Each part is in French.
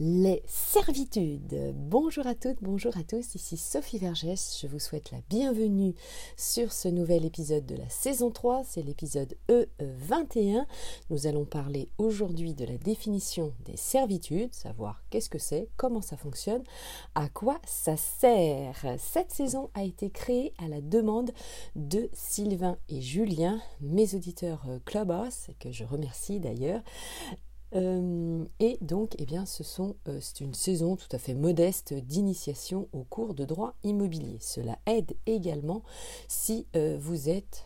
Les servitudes. Bonjour à toutes, bonjour à tous, ici Sophie Vergès. Je vous souhaite la bienvenue sur ce nouvel épisode de la saison 3, c'est l'épisode E21. Nous allons parler aujourd'hui de la définition des servitudes, savoir qu'est-ce que c'est, comment ça fonctionne, à quoi ça sert. Cette saison a été créée à la demande de Sylvain et Julien, mes auditeurs Clubhouse, que je remercie d'ailleurs. Euh, et donc, eh bien, ce sont, euh, c'est une saison tout à fait modeste d'initiation au cours de droit immobilier. Cela aide également si euh, vous êtes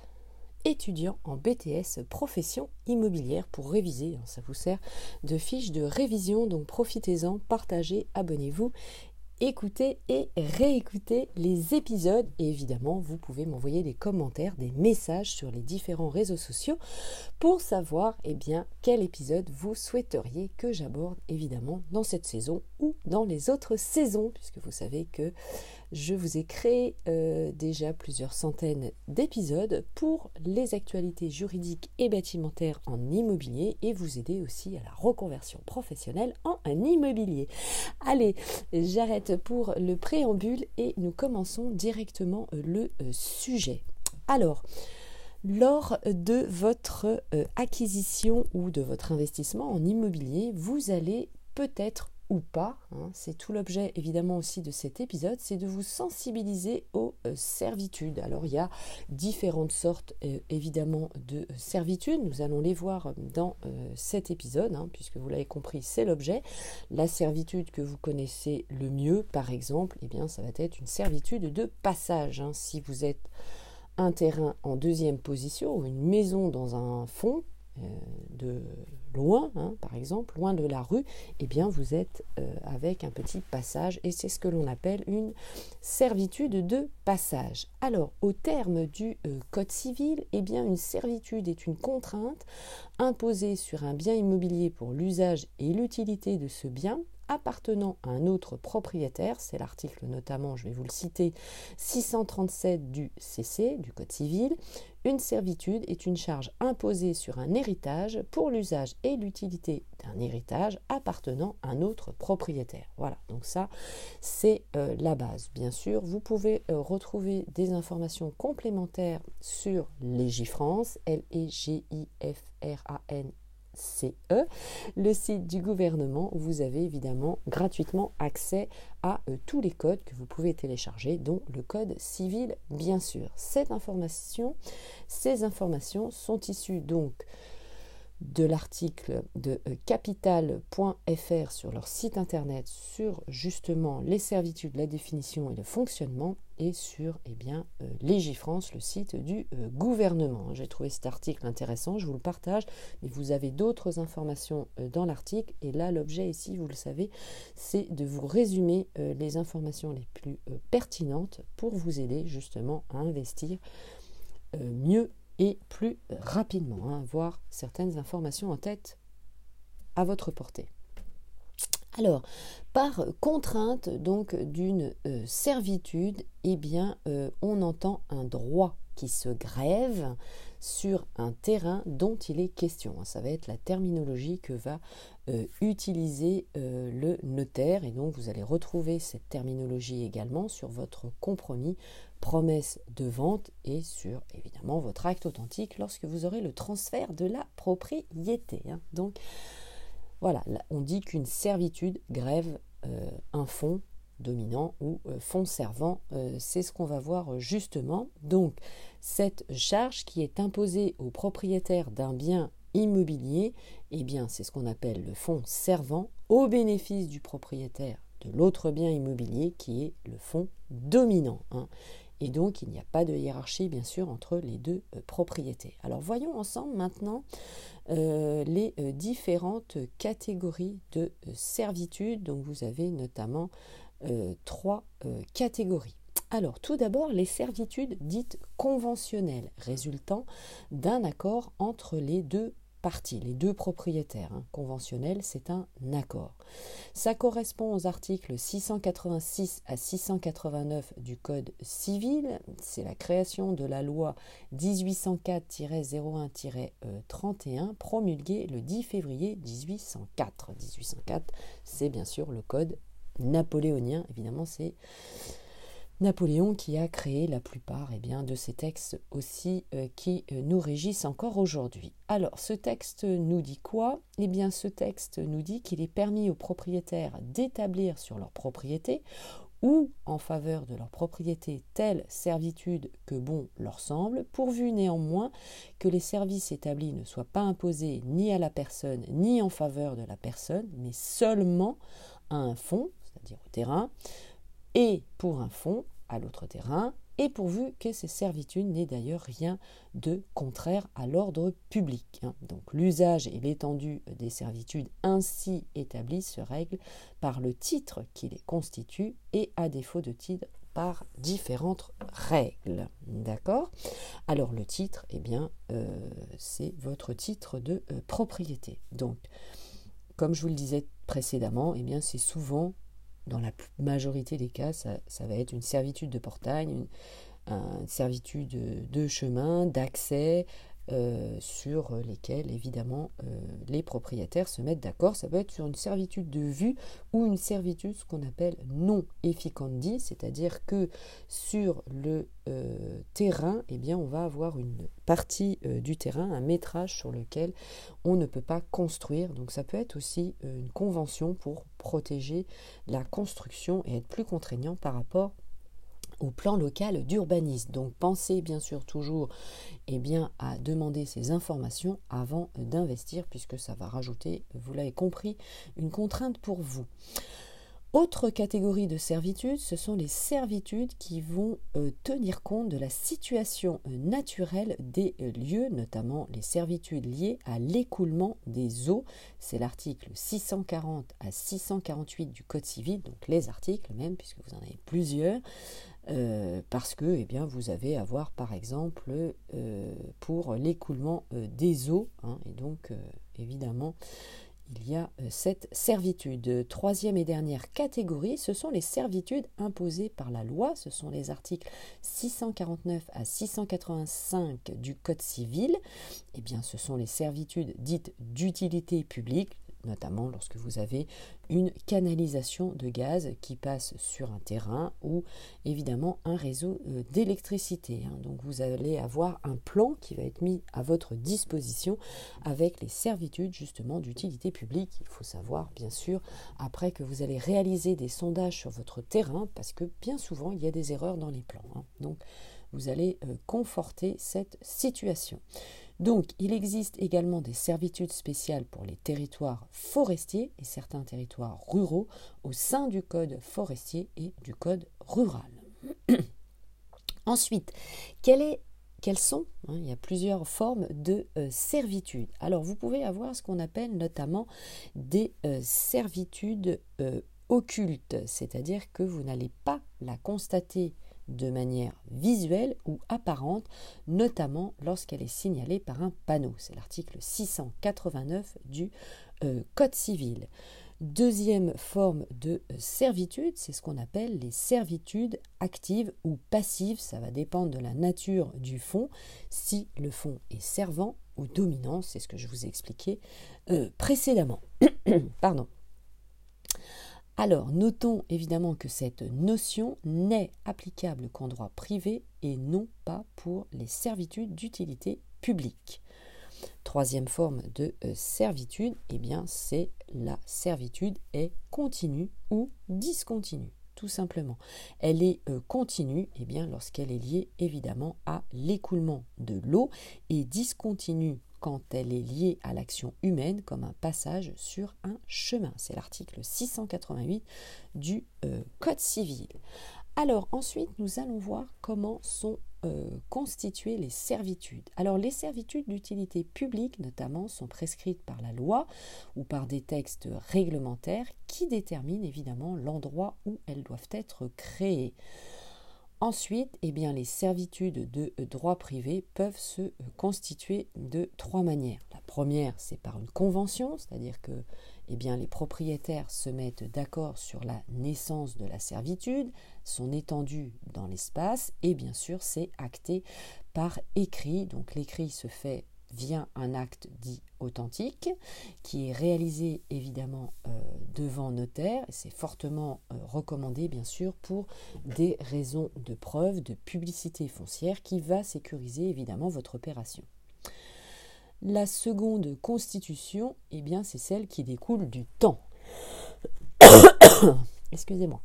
étudiant en BTS profession immobilière pour réviser. Hein. Ça vous sert de fiche de révision, donc profitez-en, partagez, abonnez-vous écoutez et réécoutez les épisodes. Et évidemment, vous pouvez m'envoyer des commentaires, des messages sur les différents réseaux sociaux pour savoir eh bien, quel épisode vous souhaiteriez que j'aborde évidemment dans cette saison ou dans les autres saisons, puisque vous savez que je vous ai créé euh, déjà plusieurs centaines d'épisodes pour les actualités juridiques et bâtimentaires en immobilier et vous aider aussi à la reconversion professionnelle en un immobilier. Allez, j'arrête pour le préambule et nous commençons directement euh, le euh, sujet. Alors, lors de votre acquisition ou de votre investissement en immobilier, vous allez peut-être ou pas, hein. c'est tout l'objet évidemment aussi de cet épisode, c'est de vous sensibiliser aux euh, servitudes. Alors il y a différentes sortes euh, évidemment de euh, servitudes, nous allons les voir dans cet épisode, hein, puisque vous l'avez compris, c'est l'objet. La servitude que vous connaissez le mieux, par exemple, eh bien ça va être une servitude de passage. Hein. Si vous êtes un terrain en deuxième position ou une maison dans un fond, de loin, hein, par exemple, loin de la rue, eh bien vous êtes euh, avec un petit passage et c'est ce que l'on appelle une servitude de passage. Alors, au terme du euh, Code civil, eh bien une servitude est une contrainte imposée sur un bien immobilier pour l'usage et l'utilité de ce bien appartenant à un autre propriétaire, c'est l'article notamment, je vais vous le citer, 637 du CC, du Code civil, une servitude est une charge imposée sur un héritage pour l'usage et l'utilité d'un héritage appartenant à un autre propriétaire. Voilà, donc ça c'est euh, la base. Bien sûr, vous pouvez euh, retrouver des informations complémentaires sur Légifrance, L-E-G-I-F-R-A-N CE, le site du gouvernement vous avez évidemment gratuitement accès à euh, tous les codes que vous pouvez télécharger, dont le code civil bien sûr. Cette information, ces informations sont issues donc de l'article de euh, capital.fr sur leur site internet sur justement les servitudes, la définition et le fonctionnement et sur eh euh, le site du euh, gouvernement. J'ai trouvé cet article intéressant, je vous le partage, mais vous avez d'autres informations dans l'article et là l'objet ici, vous le savez, c'est de vous résumer les informations les plus pertinentes pour vous aider justement à investir mieux et plus rapidement, hein, avoir certaines informations en tête à votre portée. Alors, par contrainte donc d'une euh, servitude, eh bien, euh, on entend un droit qui se grève sur un terrain dont il est question. Ça va être la terminologie que va euh, utiliser le notaire et donc vous allez retrouver cette terminologie également sur votre compromis promesse de vente et sur évidemment votre acte authentique lorsque vous aurez le transfert de la propriété. Hein. Donc voilà, on dit qu'une servitude grève euh, un fonds dominant ou euh, fonds servant. Euh, c'est ce qu'on va voir justement. Donc cette charge qui est imposée au propriétaire d'un bien immobilier, eh bien c'est ce qu'on appelle le fonds servant au bénéfice du propriétaire de l'autre bien immobilier qui est le fonds dominant. Hein. Et donc, il n'y a pas de hiérarchie, bien sûr, entre les deux euh, propriétés. Alors, voyons ensemble maintenant euh, les euh, différentes catégories de servitude. Donc, vous avez notamment trois catégories. Alors, tout d'abord, les servitudes dites conventionnelles, résultant d'un accord entre les deux parties, les deux propriétaires. Hein. Conventionnel, c'est un accord. Ça correspond aux articles 686 à 689 du Code civil. C'est la création de la loi 1804-01-31 promulguée le 10 février 1804. 1804, c'est bien sûr le Code napoléonien. Évidemment, c'est Napoléon qui a créé la plupart eh bien, de ces textes aussi euh, qui euh, nous régissent encore aujourd'hui. Alors, ce texte nous dit quoi? Eh bien, ce texte nous dit qu'il est permis aux propriétaires d'établir sur leur propriété ou en faveur de leur propriété telle servitude que bon leur semble, pourvu néanmoins que les services établis ne soient pas imposés ni à la personne ni en faveur de la personne, mais seulement à un fonds, c'est-à-dire au terrain, et pour un fonds à l'autre terrain, et pourvu que ces servitudes n'aient d'ailleurs rien de contraire à l'ordre public. Hein. Donc l'usage et l'étendue des servitudes ainsi établies se règlent par le titre qui les constitue et à défaut de titre par différentes règles. D'accord? Alors le titre, eh bien, euh, c'est votre titre de euh, propriété. Donc, comme je vous le disais précédemment, eh bien, c'est souvent dans la majorité des cas, ça, va être une servitude de portail, une, servitude de chemin, d'accès, euh, sur lesquels évidemment euh, les propriétaires se mettent d'accord. Ça peut être sur une servitude de vue ou une servitude ce qu'on appelle non efficandi, c'est-à-dire que sur le euh, terrain, eh bien, on va avoir une partie du terrain, un métrage sur lequel on ne peut pas construire. Donc ça peut être aussi une convention pour protéger la construction et être plus contraignant par rapport au plan local d'urbanisme. Donc pensez bien sûr toujours eh bien, à demander ces informations avant d'investir puisque ça va rajouter, vous l'avez compris, une contrainte pour vous. Autre catégorie de servitudes, ce sont les servitudes qui vont euh, tenir compte de la situation euh, naturelle des euh, lieux, notamment les servitudes liées à l'écoulement des eaux. C'est l'article 640 à 648 du Code civil, donc les articles même, puisque vous en avez plusieurs. Euh, parce que eh bien, vous avez à voir par exemple euh, pour l'écoulement euh, des eaux, hein, et donc évidemment il y a cette servitude. Troisième et dernière catégorie, ce sont les servitudes imposées par la loi, ce sont les articles 649 à 685 du Code civil, eh bien ce sont les servitudes dites d'utilité publique, notamment lorsque vous avez une canalisation de gaz qui passe sur un terrain ou évidemment un réseau euh, d'électricité. Hein. Donc vous allez avoir un plan qui va être mis à votre disposition avec les servitudes justement d'utilité publique. Il faut savoir bien sûr après que vous allez réaliser des sondages sur votre terrain parce que bien souvent il y a des erreurs dans les plans. Hein. Donc vous allez euh, conforter cette situation. Donc, il existe également des servitudes spéciales pour les territoires forestiers et certains territoires ruraux au sein du code forestier et du code rural. Ensuite, quelles sont hein, Il y a plusieurs formes de euh, servitude. Alors, vous pouvez avoir ce qu'on appelle notamment des euh, servitudes euh, occultes, c'est-à-dire que vous n'allez pas la constater de manière visuelle ou apparente, notamment lorsqu'elle est signalée par un panneau. C'est l'article 689 du euh, Code civil. Deuxième forme de euh, servitude, c'est ce qu'on appelle les servitudes actives ou passives. Ça va dépendre de la nature du fond. Si le fond est servant ou dominant, c'est ce que je vous ai expliqué euh, précédemment. Pardon. Alors, notons évidemment que cette notion n'est applicable qu'en droit privé et non pas pour les servitudes d'utilité publique. Troisième forme de euh, servitude, eh bien, c'est la servitude est continue ou discontinue, tout simplement. Elle est euh, continue, eh bien, lorsqu'elle est liée évidemment à l'écoulement de l'eau et discontinue quand elle est liée à l'action humaine comme un passage sur un chemin. C'est l'article 688 du euh, Code civil. Alors ensuite, nous allons voir comment sont euh, constituées les servitudes. Alors les servitudes d'utilité publique notamment sont prescrites par la loi ou par des textes réglementaires qui déterminent évidemment l'endroit où elles doivent être créées. Ensuite, eh bien, les servitudes de droit privé peuvent se euh, constituer de trois manières. La première, c'est par une convention, c'est-à-dire que eh bien, les propriétaires se mettent d'accord sur la naissance de la servitude, son étendue dans l'espace, et bien sûr, c'est acté par écrit. Donc, l'écrit se fait via un acte dit authentique, qui est réalisé évidemment euh, devant notaire. C'est fortement euh, recommandé, bien sûr, pour des raisons de preuve, de publicité foncière, qui va sécuriser évidemment votre opération. La seconde constitution, eh bien, c'est celle qui découle du temps. Excusez-moi.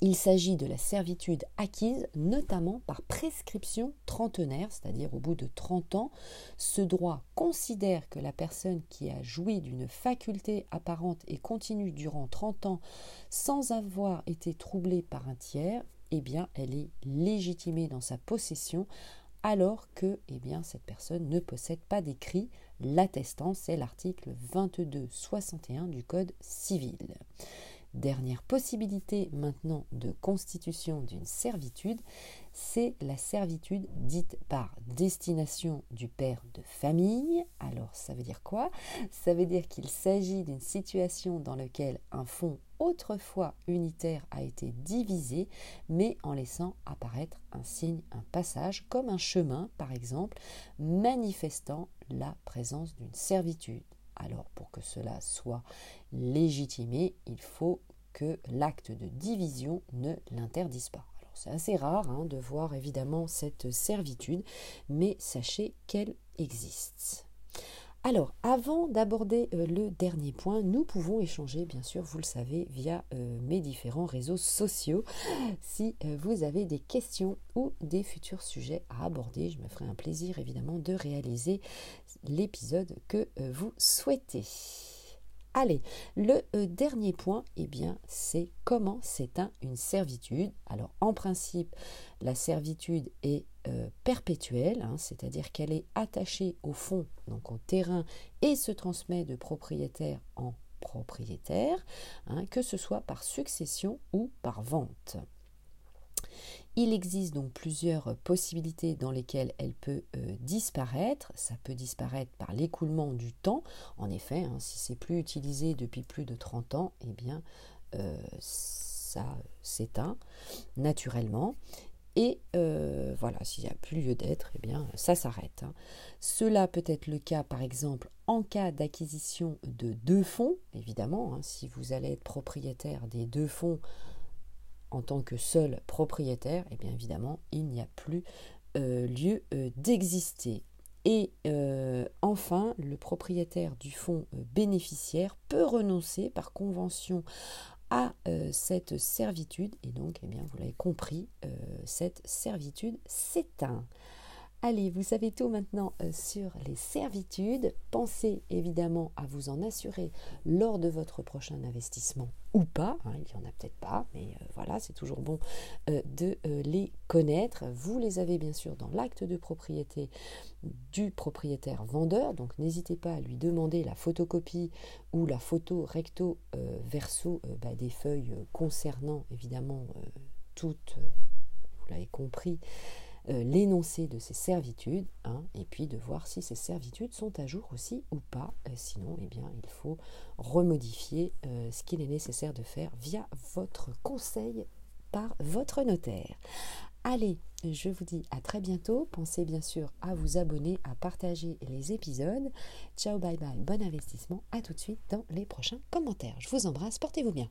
Il s'agit de la servitude acquise notamment par prescription trentenaire, c'est-à-dire au bout de 30 ans. Ce droit considère que la personne qui a joui d'une faculté apparente et continue durant 30 ans sans avoir été troublée par un tiers, eh bien, elle est légitimée dans sa possession alors que eh bien, cette personne ne possède pas d'écrit l'attestant, c'est l'article 2261 du Code civil. Dernière possibilité maintenant de constitution d'une servitude, c'est la servitude dite par destination du père de famille. Alors ça veut dire quoi? Ça veut dire qu'il s'agit d'une situation dans laquelle un fonds autrefois unitaire a été divisé, mais en laissant apparaître un signe, un passage, comme un chemin par exemple, manifestant la présence d'une servitude. Alors pour que cela soit légitimé, il faut que l'acte de division ne l'interdise pas. Alors c'est assez rare hein, de voir évidemment cette servitude, mais sachez qu'elle existe. Alors, avant d'aborder euh, le dernier point, nous pouvons échanger, bien sûr, vous le savez, via euh, mes différents réseaux sociaux. Si euh, vous avez des questions ou des futurs sujets à aborder, je me ferai un plaisir, évidemment, de réaliser l'épisode que vous souhaitez. Allez, le dernier point, eh bien, c'est comment s'éteint une servitude. Alors, en principe, la servitude est euh, perpétuelle, hein, c'est-à-dire qu'elle est attachée au fond, donc au terrain, et se transmet de propriétaire en propriétaire, hein, que ce soit par succession ou par vente. Il existe donc plusieurs possibilités dans lesquelles elle peut euh, disparaître. Ça peut disparaître par l'écoulement du temps. En effet, hein, si c'est plus utilisé depuis plus de 30 ans, eh bien, euh, ça s'éteint naturellement. Et euh, voilà, s'il n'y a plus lieu d'être, eh bien, ça s'arrête. Hein. Cela peut être le cas, par exemple, en cas d'acquisition de deux fonds, évidemment. Hein, si vous allez être propriétaire des deux fonds en tant que seul propriétaire, eh bien, évidemment, il n'y a plus euh, lieu euh, d'exister. Et enfin, le propriétaire du fonds bénéficiaire peut renoncer par convention à euh, cette servitude. Et donc, eh bien, vous l'avez compris, euh, cette servitude s'éteint. Allez, vous savez tout maintenant euh, sur les servitudes. Pensez évidemment à vous en assurer lors de votre prochain investissement ou pas. Hein, il n'y en a peut-être pas, mais euh, voilà, c'est toujours bon euh, de les connaître. Vous les avez bien sûr dans l'acte de propriété du propriétaire vendeur. Donc n'hésitez pas à lui demander la photocopie ou la photo recto verso bah, des feuilles concernant évidemment toutes, vous l'avez compris, euh, l'énoncé de ces servitudes, hein, et puis de voir si ces servitudes sont à jour aussi ou pas. Euh, sinon, eh bien, il faut remodifier euh, ce qu'il est nécessaire de faire via votre conseil par votre notaire. Allez, je vous dis à très bientôt. Pensez bien sûr à vous abonner, à partager les épisodes. Ciao, bye bye, bon investissement. À tout de suite dans les prochains commentaires. Je vous embrasse, portez-vous bien.